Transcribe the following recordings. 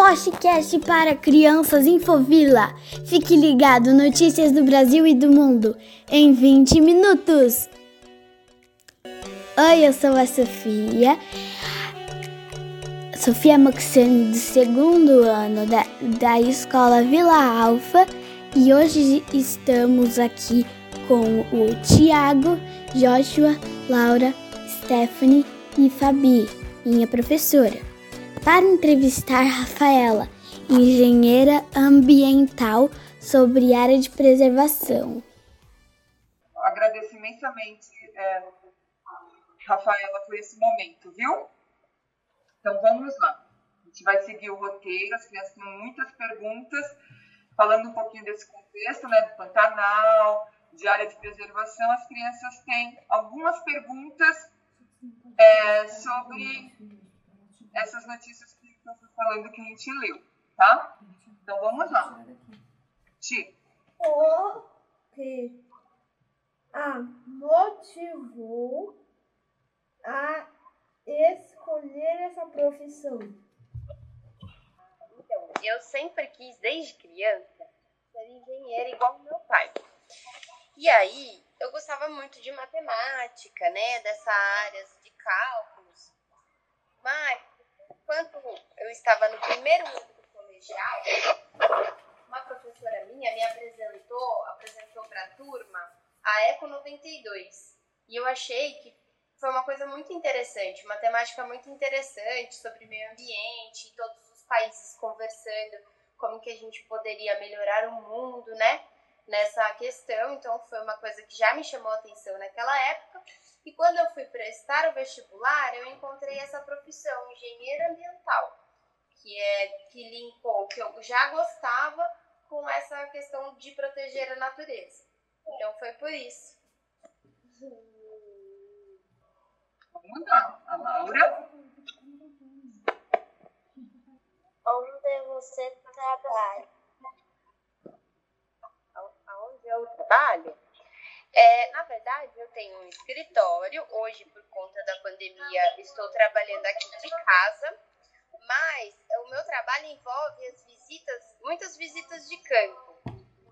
podcast para crianças Infovila. Fique ligado, notícias do Brasil e do mundo em 20 minutos. Oi, eu sou a Sofia. Sofia Moxane, do segundo ano da, da escola Vila Alfa, e hoje estamos aqui com o Tiago, Joshua, Laura, Stephanie e Fabi, minha professora para entrevistar Rafaela, engenheira ambiental sobre área de preservação. Agradeço imensamente, é, Rafaela, por esse momento, viu? Então vamos lá. A gente vai seguir o roteiro, as crianças têm muitas perguntas, falando um pouquinho desse contexto, né, do Pantanal, de área de preservação, as crianças têm algumas perguntas é, sobre essas notícias que eu estou falando que a gente leu, tá? Então vamos lá. Ti. O que a motivou a escolher essa profissão? Então, eu sempre quis, desde criança, ser engenheira igual meu pai. E aí, eu gostava muito de matemática, né? Dessa área de cálculos. Mas quando eu estava no primeiro ano do colegial, uma professora minha me apresentou, apresentou para a turma a Eco 92. E eu achei que foi uma coisa muito interessante, uma temática muito interessante sobre meio ambiente, todos os países conversando como que a gente poderia melhorar o mundo, né? Nessa questão, então foi uma coisa que já me chamou a atenção naquela época. E quando eu fui prestar o vestibular, eu encontrei essa profissão, engenheiro ambiental, que é que linkou que eu já gostava com essa questão de proteger a natureza. Então foi por isso. Vamos lá, a Laura. Onde você trabalha? Aonde eu trabalho? É, na verdade, eu tenho um escritório. Hoje, por conta da pandemia, estou trabalhando aqui de casa. Mas o meu trabalho envolve as visitas, muitas visitas de campo.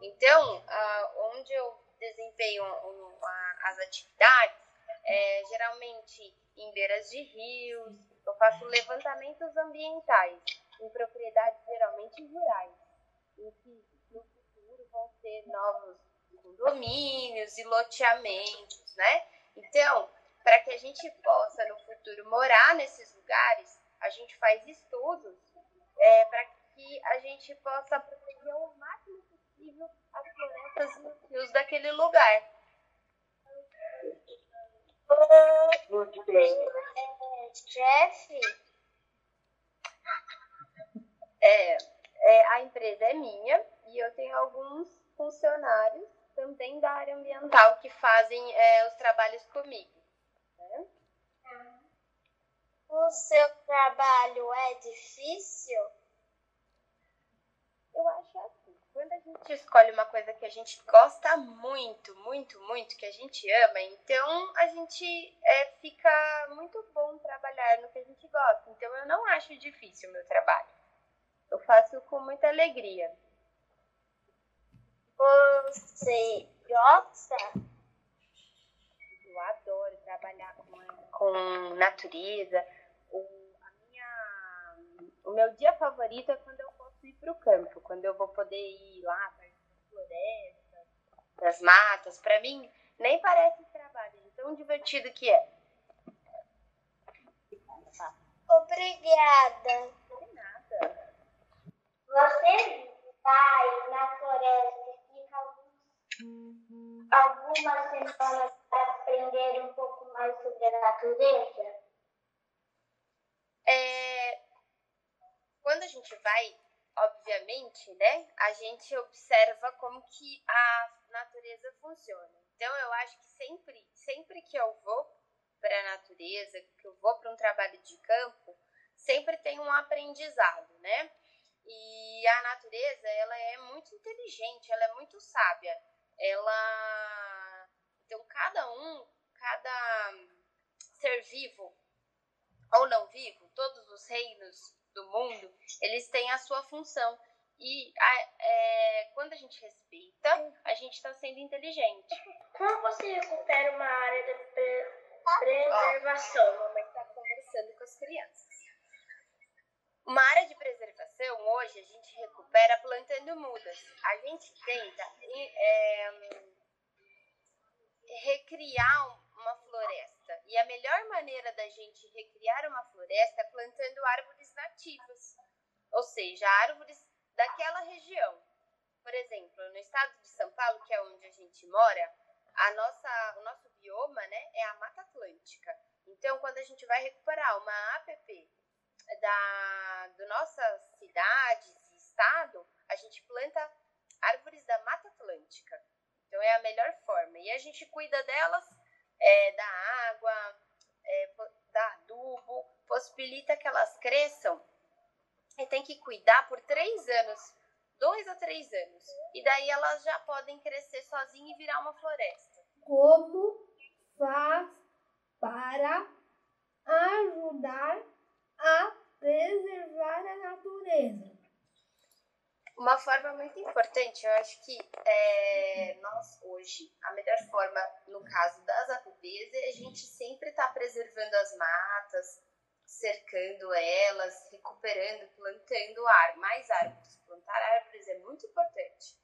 Então, ah, onde eu desempenho um, as atividades, é, geralmente em beiras de rios, eu faço levantamentos ambientais em propriedades geralmente rurais, em que no futuro vão ser novos condomínios e loteamentos, né? Então, para que a gente possa no futuro morar nesses lugares, a gente faz estudos é, para que a gente possa proteger o máximo possível as florestas e os rios daquele lugar. É, chefe? É, é, a empresa é minha e eu tenho alguns funcionários também da área ambiental que fazem é, os trabalhos comigo. Né? O seu trabalho é difícil? Eu acho assim, quando a gente escolhe uma coisa que a gente gosta muito, muito, muito, que a gente ama, então a gente é, fica muito bom trabalhar no que a gente gosta. Então eu não acho difícil o meu trabalho. Eu faço com muita alegria. Você gosta? Eu adoro trabalhar com, com natureza. O, minha, o meu dia favorito é quando eu posso ir para o campo, quando eu vou poder ir lá para as florestas, das matas. Para mim, nem parece trabalho, de tão divertido que é. Obrigada. De nada. Você vai na floresta algumas semanas para aprender um pouco mais sobre a natureza? É, quando a gente vai, obviamente, né, a gente observa como que a natureza funciona. Então, eu acho que sempre, sempre que eu vou para a natureza, que eu vou para um trabalho de campo, sempre tem um aprendizado, né? E a natureza, ela é muito inteligente, ela é muito sábia. Ela então cada um, cada ser vivo ou não vivo, todos os reinos do mundo, eles têm a sua função. E a, é, quando a gente respeita, a gente está sendo inteligente. Como você recupera uma área de pre preservação? A mamãe está conversando com as crianças. Uma área de preservação, hoje, a gente recupera plantando mudas. A gente tenta é, recriar uma floresta. E a melhor maneira da gente recriar uma floresta é plantando árvores nativas. Ou seja, árvores daquela região. Por exemplo, no estado de São Paulo, que é onde a gente mora, a nossa, o nosso bioma né, é a Mata Atlântica. Então, quando a gente vai recuperar uma APP da do nossas cidades e estado, a gente planta árvores da Mata Atlântica. Então, é a melhor forma. E a gente cuida delas, é, da água, é, da adubo, possibilita que elas cresçam e tem que cuidar por três anos, dois a três anos. E daí elas já podem crescer sozinhas e virar uma floresta. Como faz para ajudar a preservar a natureza? Uma forma muito importante, eu acho que é, nós hoje, a melhor forma, no caso das APPs, é a gente sempre estar tá preservando as matas, cercando elas, recuperando, plantando ar, mais árvores. Plantar árvores é muito importante.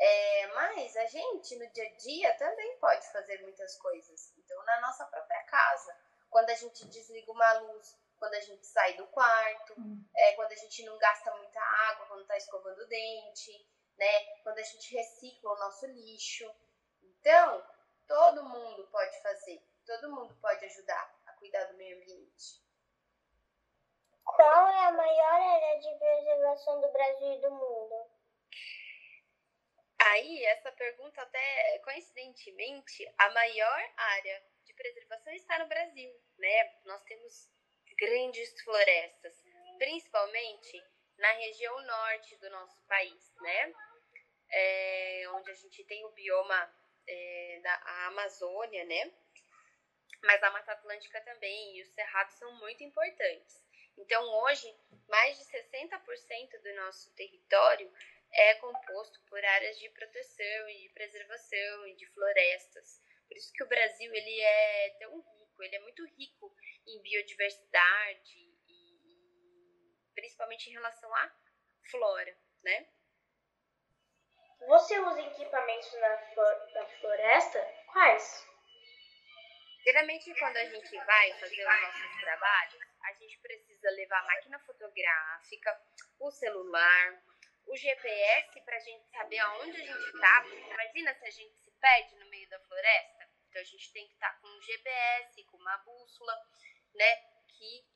É, mas a gente, no dia a dia, também pode fazer muitas coisas. Então, na nossa própria casa, quando a gente desliga uma luz, quando a gente sai do quarto, hum. é, quando a gente não gasta muita água, quando está escovando o dente, né? Quando a gente recicla o nosso lixo. Então, todo mundo pode fazer, todo mundo pode ajudar a cuidar do meio ambiente. Qual é a maior área de preservação do Brasil e do mundo? Aí, essa pergunta, até coincidentemente, a maior área de preservação está no Brasil, né? Nós temos grandes florestas, principalmente na região norte do nosso país, né? É, onde a gente tem o bioma é, da Amazônia, né? Mas a Mata Atlântica também e os cerrados são muito importantes. Então, hoje, mais de 60% do nosso território é composto por áreas de proteção e de preservação e de florestas. Por isso que o Brasil ele é tão rico, ele é muito rico em biodiversidade e principalmente em relação à flora, né? Você usa equipamentos na floresta? Quais? Geralmente, quando a gente vai fazer os nossos trabalhos, a gente precisa levar a máquina fotográfica, o celular, o GPS para a gente saber aonde a gente está. Imagina se a gente se perde no meio da floresta. Então a gente tem que estar tá com um GPS, com uma bússola, né, que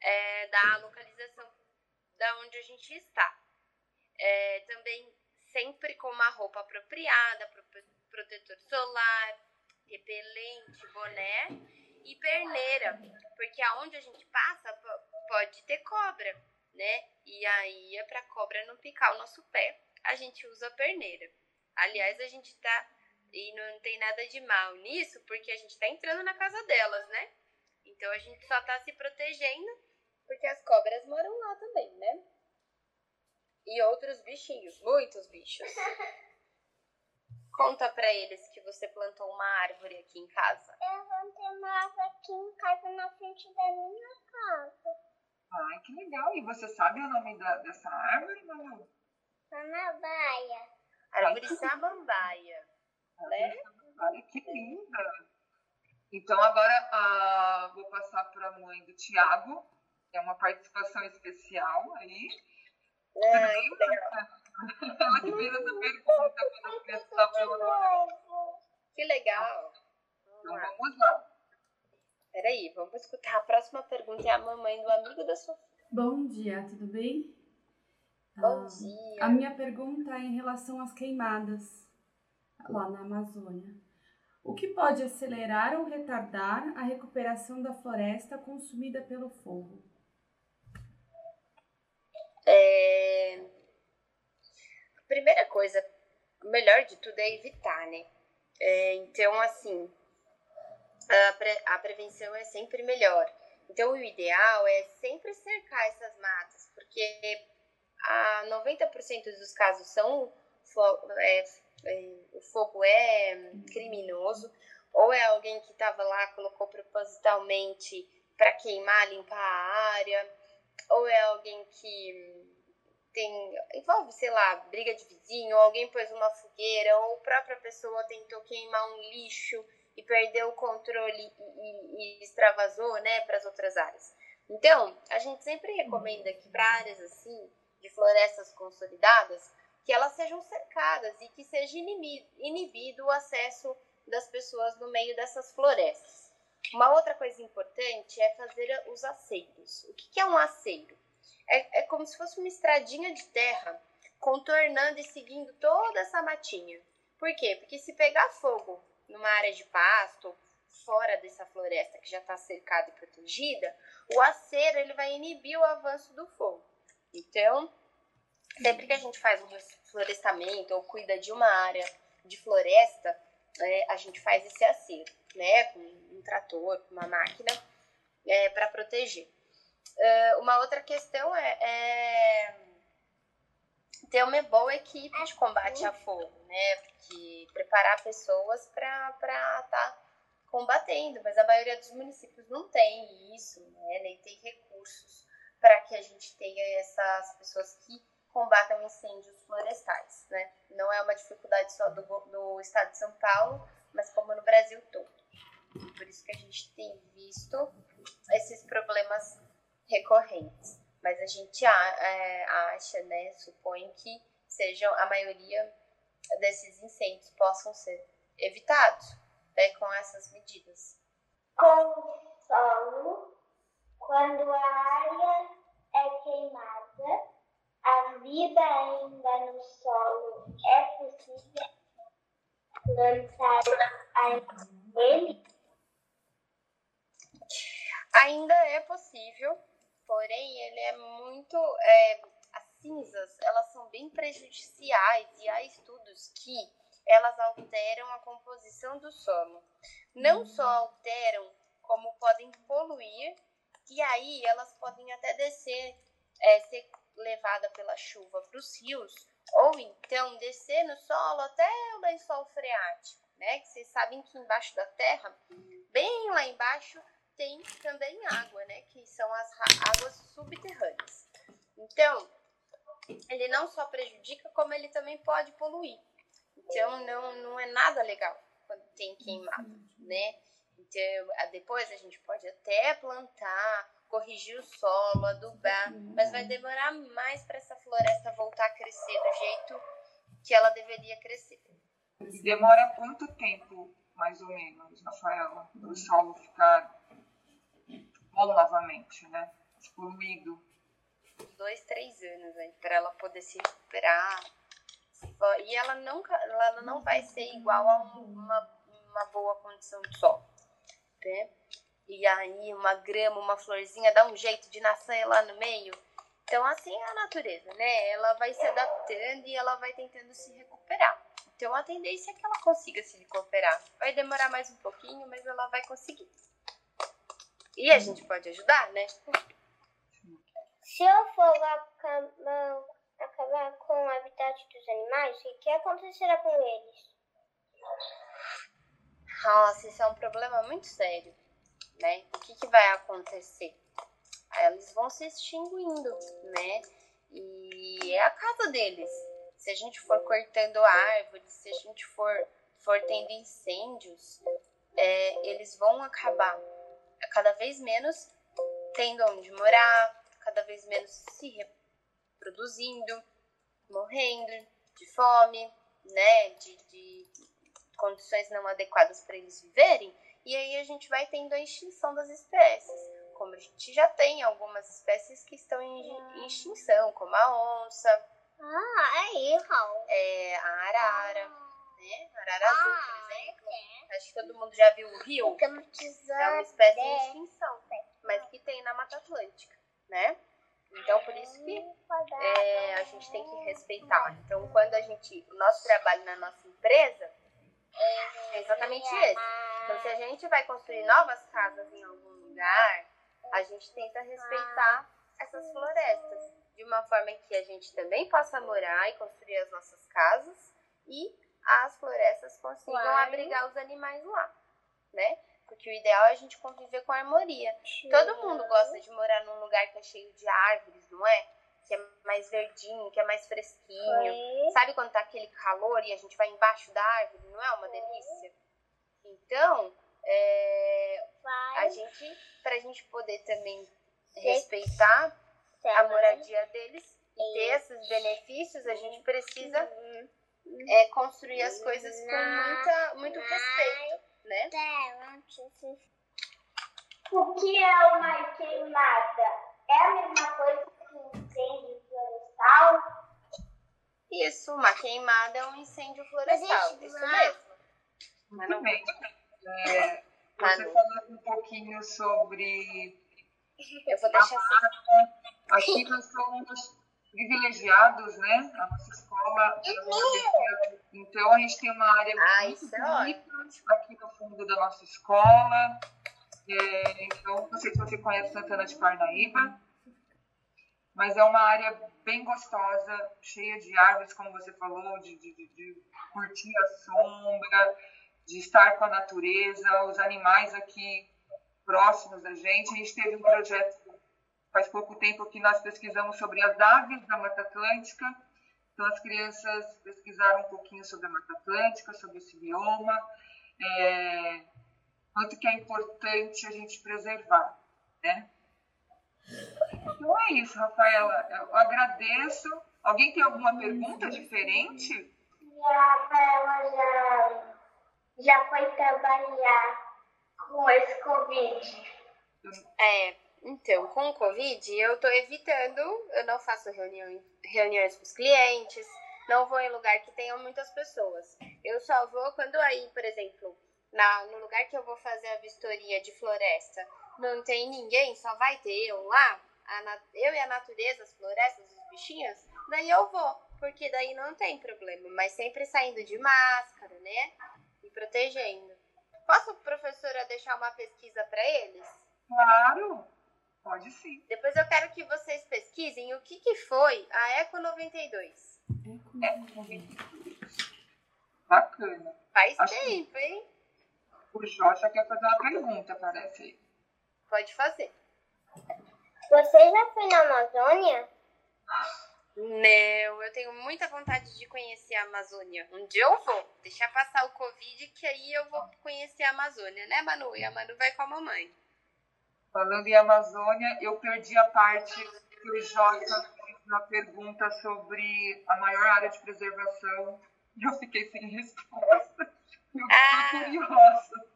é, dá a localização da onde a gente está. É, também sempre com uma roupa apropriada, protetor solar, repelente, boné e perneira, porque aonde a gente passa pode ter cobra, né? E aí é para cobra não picar o nosso pé, a gente usa a perneira. Aliás, a gente tá e não tem nada de mal nisso, porque a gente tá entrando na casa delas, né? Então a gente só tá se protegendo porque as cobras moram lá também, né? E outros bichinhos, muitos bichos. Conta para eles que você plantou uma árvore aqui em casa. Eu plantei uma árvore aqui em casa, na frente da minha casa. Ai, que legal. E você sabe o nome da, dessa árvore, Manu? Samambaia. Árvore samambaia. Né? Olha que linda. Então agora uh, vou passar para a mãe do Tiago. É uma participação especial aí. É, Tudo bem? Ela que fez essa pergunta quando a criança estava Que legal. Então vamos lá. Peraí, vamos escutar. A próxima pergunta é a mamãe do amigo da Sofia. Bom dia, tudo bem? Bom ah, dia. A minha pergunta é em relação às queimadas lá na Amazônia. O que pode acelerar ou retardar a recuperação da floresta consumida pelo fogo? É, primeira coisa, o melhor de tudo é evitar, né? É, então, assim, a, pre a prevenção é sempre melhor. Então, o ideal é sempre cercar essas matas, porque a 90% dos casos são é, é, o fogo é criminoso, ou é alguém que estava lá, colocou propositalmente para queimar, limpar a área, ou é alguém que tem envolve, sei lá, briga de vizinho, ou alguém pôs uma fogueira, ou a própria pessoa tentou queimar um lixo e perdeu o controle e, e, e extravasou, né, para as outras áreas. Então, a gente sempre recomenda que para áreas assim, de florestas consolidadas, que elas sejam cercadas e que seja inibido o acesso das pessoas no meio dessas florestas. Uma outra coisa importante é fazer os aceiros. O que é um aceiro? É, é como se fosse uma estradinha de terra contornando e seguindo toda essa matinha. Por quê? Porque se pegar fogo numa área de pasto, fora dessa floresta que já está cercada e protegida, o acero ele vai inibir o avanço do fogo. Então, sempre que a gente faz um florestamento ou cuida de uma área de floresta, é, a gente faz esse acero, né, com um trator, com uma máquina, é, para proteger. Uh, uma outra questão é, é, ter uma boa equipe de combate a fogo, né, porque preparar pessoas para estar tá combatendo, mas a maioria dos municípios não tem isso, né, nem tem recursos para que a gente tenha essas pessoas que combatam incêndios florestais, né? Não é uma dificuldade só do, do estado de São Paulo, mas como no Brasil todo. Por isso que a gente tem visto esses problemas recorrentes. Mas a gente é, acha, né, supõe que sejam a maioria desses incêndios possam ser evitados né, com essas medidas. Com solo, quando a área é queimada, a vida ainda no solo é possível plantar ele? Ainda é possível, porém ele é muito. É, as cinzas elas são bem prejudiciais e há estudos que elas alteram a composição do solo. Não só alteram, como podem poluir, e aí elas podem até descer, é, ser levada pela chuva para os rios, ou então descer no solo até o lençol freático, né? Que vocês sabem que embaixo da terra, bem lá embaixo, tem também água, né? Que são as águas subterrâneas. Então, ele não só prejudica, como ele também pode poluir. Então, não, não é nada legal quando tem queimado, né? Então, depois a gente pode até plantar corrigir o solo, adubar, mas vai demorar mais para essa floresta voltar a crescer do jeito que ela deveria crescer. Demora quanto tempo, mais ou menos, Rafaela, para o solo ficar bom novamente, né? Poluído? Dois, três anos aí, para ela poder se recuperar. E ela, nunca, ela não vai ser igual a uma, uma boa condição de solo. Né? E aí uma grama, uma florzinha dá um jeito de nascer lá no meio. Então assim é a natureza, né? Ela vai se adaptando e ela vai tentando se recuperar. Então a tendência é que ela consiga se recuperar. Vai demorar mais um pouquinho, mas ela vai conseguir. E a gente pode ajudar, né? Se o fogo acabar, acabar com o habitat dos animais, o que acontecerá com eles? Nossa, isso é um problema muito sério né? O que, que vai acontecer? Eles vão se extinguindo, né? E é a casa deles. Se a gente for cortando árvores, se a gente for, for tendo incêndios, é, eles vão acabar cada vez menos tendo onde morar, cada vez menos se reproduzindo, morrendo de fome, né? De, de condições não adequadas para eles viverem e aí a gente vai tendo a extinção das espécies. Como a gente já tem algumas espécies que estão em extinção, como a onça. Ah, aí, Raul. É, a arara, ah. né? Arara azul, por ah, exemplo. É. Acho que todo mundo já viu o rio. É uma espécie em extinção, mas que tem na Mata Atlântica, né? Então, por isso que é, a gente tem que respeitar. Então, quando a gente, o nosso trabalho na nossa empresa é exatamente esse. Então, se a gente vai construir novas casas em algum lugar, a gente tenta respeitar essas florestas de uma forma que a gente também possa morar e construir as nossas casas e as florestas consigam Claro. abrigar os animais lá, né? Porque o ideal é a gente conviver com harmonia. Todo mundo gosta de morar num lugar que é cheio de árvores, não é? Que é mais verdinho, que é mais fresquinho. Sabe quando tá aquele calor e a gente vai embaixo da árvore? Não é uma delícia? Então, é, a gente, pra gente poder também respeitar a moradia deles e ter esses benefícios, a gente precisa é, construir as coisas com muita, muito respeito, né? O que é uma queimada? É a mesma coisa que um incêndio florestal? Isso, uma queimada é um incêndio florestal, Mas isso isso mesmo. Muito bem. É, Tá você falou um pouquinho sobre. Eu vou deixar assim. Aqui nós somos privilegiados, né? A nossa escola. é. Então a gente tem uma área Ah, muito é bonita aqui no fundo da nossa escola. É, então, não sei se você conhece Santana de Parnaíba, mas é uma área bem gostosa, cheia de árvores, como você falou, de, de, de- curtir a sombra, de estar com a natureza, os animais aqui próximos da gente. A gente teve um projeto faz pouco tempo que nós pesquisamos sobre as aves da Mata Atlântica. Então, as crianças pesquisaram um pouquinho sobre a Mata Atlântica, sobre esse bioma, é, quanto que é importante a gente preservar, né? Então é isso, Rafaela. Eu agradeço. Alguém tem alguma pergunta diferente? E a Rafaela já, já foi trabalhar com esse Covid. É, então, com o Covid, eu tô evitando, eu não faço reunião, reuniões com os clientes, não vou em lugar que tenham muitas pessoas. Eu só vou quando aí, por exemplo, na, no lugar que eu vou fazer a vistoria de floresta, não tem ninguém, só vai ter eu lá, a eu e a natureza, as florestas, os bichinhos, daí eu vou, porque daí não tem problema, mas sempre saindo de máscara, né? E protegendo. Posso, professora, deixar uma pesquisa para eles? Claro, pode sim. Depois eu quero que vocês pesquisem o que, que foi a Eco 92. Bacana. Faz Acho- tempo, hein? O Jocha quer fazer uma pergunta, parece. Pode fazer. Você já foi na Amazônia? Não, eu tenho muita vontade de conhecer a Amazônia. Um dia eu vou. Deixar passar o Covid, que aí eu vou conhecer a Amazônia, né, Manu? E a Manu vai com a mamãe. Falando em Amazônia, eu perdi a parte que o Jota fez uma pergunta sobre a maior área de preservação e eu fiquei sem resposta. Eu Ah. fiquei curiosa.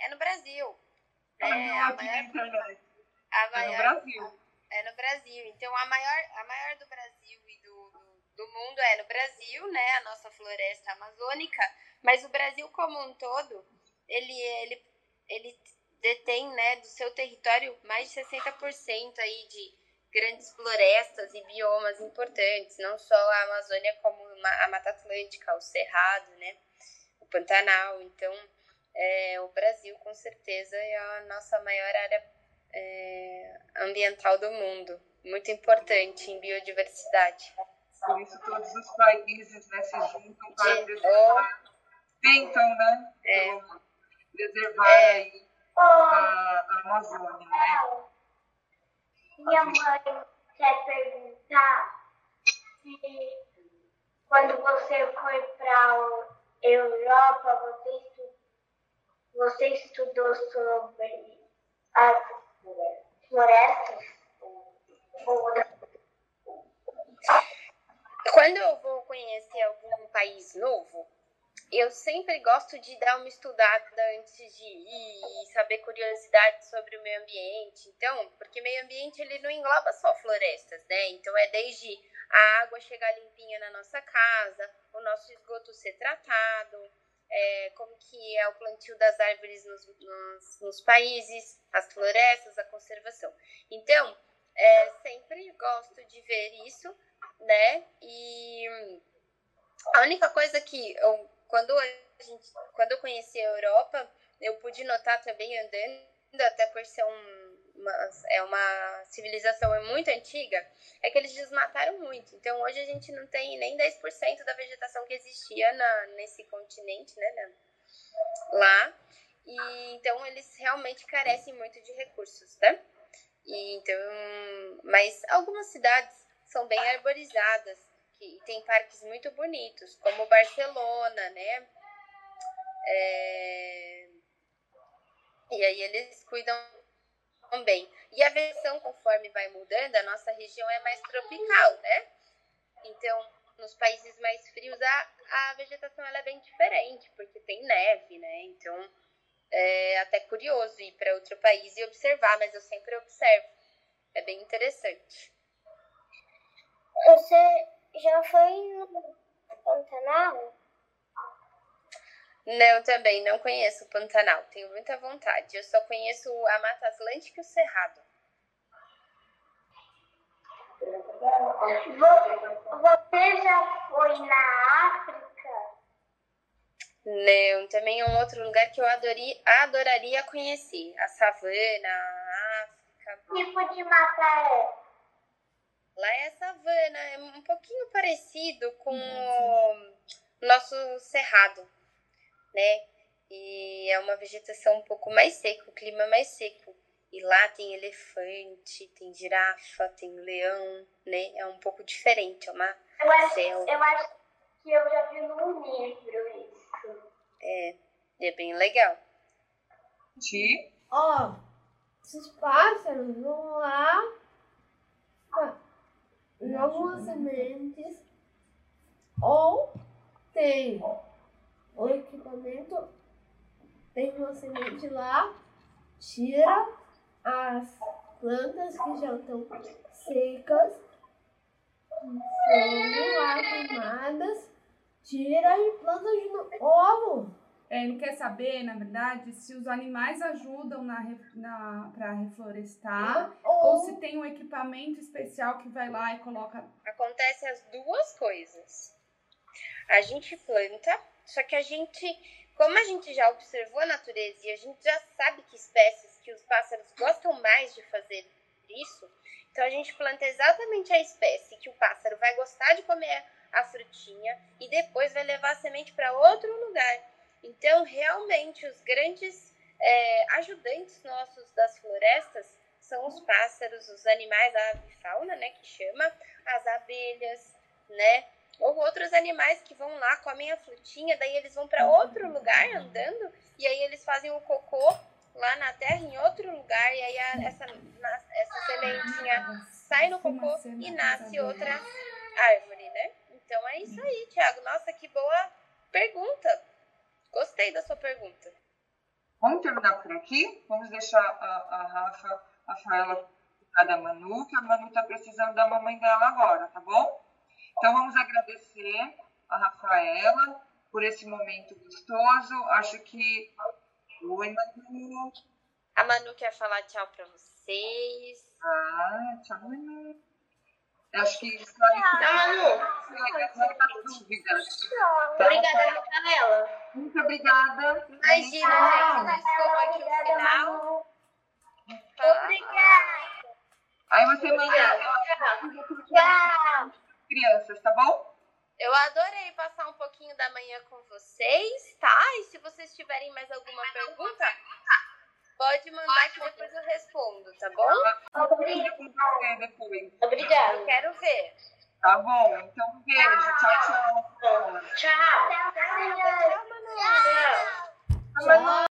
É no Brasil. É, Ela a na maior, internet. A É no maior, Brasil. É no Brasil. Então, a maior, a maior do Brasil e do, do, do mundo é no Brasil, né? A nossa floresta amazônica. Mas o Brasil como um todo, ele, ele, ele detém, né, do seu território mais de 60% aí de grandes florestas e biomas importantes. Não só a Amazônia, como a Mata Atlântica, o Cerrado, né? O Pantanal. Então, é, o Brasil, com certeza, é a nossa maior área é, ambiental do mundo. Muito importante em biodiversidade. Por isso todos os países né, se juntam para De- preservar. Tentam, né? É. Preservar É. aí a, a Amazônia, né? Minha mãe quer perguntar se quando você foi para Europa, você, estu- você estudou sobre as Quando eu vou conhecer algum país novo, eu sempre gosto de dar uma estudada antes de ir e saber curiosidades sobre o meio ambiente. Então, porque meio ambiente ele não engloba só florestas, né? Então é desde a água chegar limpinha na nossa casa, o nosso esgoto ser tratado, é, como que é o plantio das árvores nos, nos, nos países, as florestas, a conservação. Então, é, sempre gosto de ver isso, né? E a única coisa que eu, quando a gente, quando eu conheci a Europa, eu pude notar também andando, até por ser um, uma, é uma civilização muito antiga, é que eles desmataram muito. Então hoje a gente não tem nem 10% da vegetação que existia na, nesse continente, né? né lá. E então eles realmente carecem muito de recursos, tá? E, então, mas algumas cidades são bem arborizadas que tem parques muito bonitos, como Barcelona, né? É... E aí eles cuidam bem. E a versão, conforme vai mudando, a nossa região é mais tropical, né? Então, nos países mais frios, a, a vegetação ela é bem diferente, porque tem neve, né? Então, é até curioso ir para outro país e observar, mas eu sempre observo. É bem interessante. Você já foi no Pantanal? Não, também não conheço o Pantanal. Tenho muita vontade. Eu só conheço a Mata Atlântica e o Cerrado. Você já foi na África? Não, também é um outro lugar que eu adoria, adoraria conhecer. A savana, a África. Que tipo de mata é? Lá é a savana, é um pouquinho parecido com o nosso cerrado, né? E é uma vegetação um pouco mais seca, o clima mais seco. E lá tem elefante, tem girafa, tem leão, né? É um pouco diferente, é uma Eu acho, selva. eu acho que eu já vi num livro isso. É, é bem legal. Ti? Ó, esses pássaros vão lá, jogam as sementes, ou tem o equipamento, tem uma semente lá, tira as plantas que já estão secas, foram lá queimadas, tira e planta de novo. É, ele quer saber, na verdade, se os animais ajudam na, na, para reflorestar ou se tem um equipamento especial que vai lá e coloca. Acontece as duas coisas. A gente planta, só que a gente, como a gente já observou a natureza e a gente já sabe que espécies que os pássaros gostam mais de fazer isso, então a gente planta exatamente a espécie que o pássaro vai gostar de comer a frutinha e depois vai levar a semente para outro lugar. Então, realmente, os grandes é, ajudantes nossos das florestas são os pássaros, os animais, a avifauna, né, que chama, as abelhas, né, ou outros animais que vão lá, comem a frutinha, daí eles vão para outro lugar andando, e aí eles fazem o cocô lá na terra, em outro lugar, e aí a, essa, na- essa sementinha sai no cocô e nasce outra árvore, né? Então é isso aí, Thiago. Nossa, que boa pergunta. Gostei da sua pergunta. Vamos terminar por aqui? Vamos deixar a, a Rafa, a Rafaela cuidar da Manu, que a Manu está precisando da mamãe dela agora, tá bom? Então vamos agradecer a Rafaela por esse momento gostoso. Acho que. Oi, Manu. A Manu quer falar tchau pra vocês. Ah, tchau, Manu. Acho que muitas dúvidas. Tá? Obrigada, Rafaela. Muito obrigada. Imagina, gente, desculpa aqui o final. Obrigada. Aí você manda Tchau. Crianças, tá bom? Eu adorei passar um pouquinho da manhã com vocês, tá? E se vocês tiverem mais alguma pergunta, pode mandar que depois eu respondo, tá bom? Obrigada. Eu quero ver. Tá bom? Então, um beijo. Tchau, tchau. Tchau. Tchau, Manu. Tchau. Manu.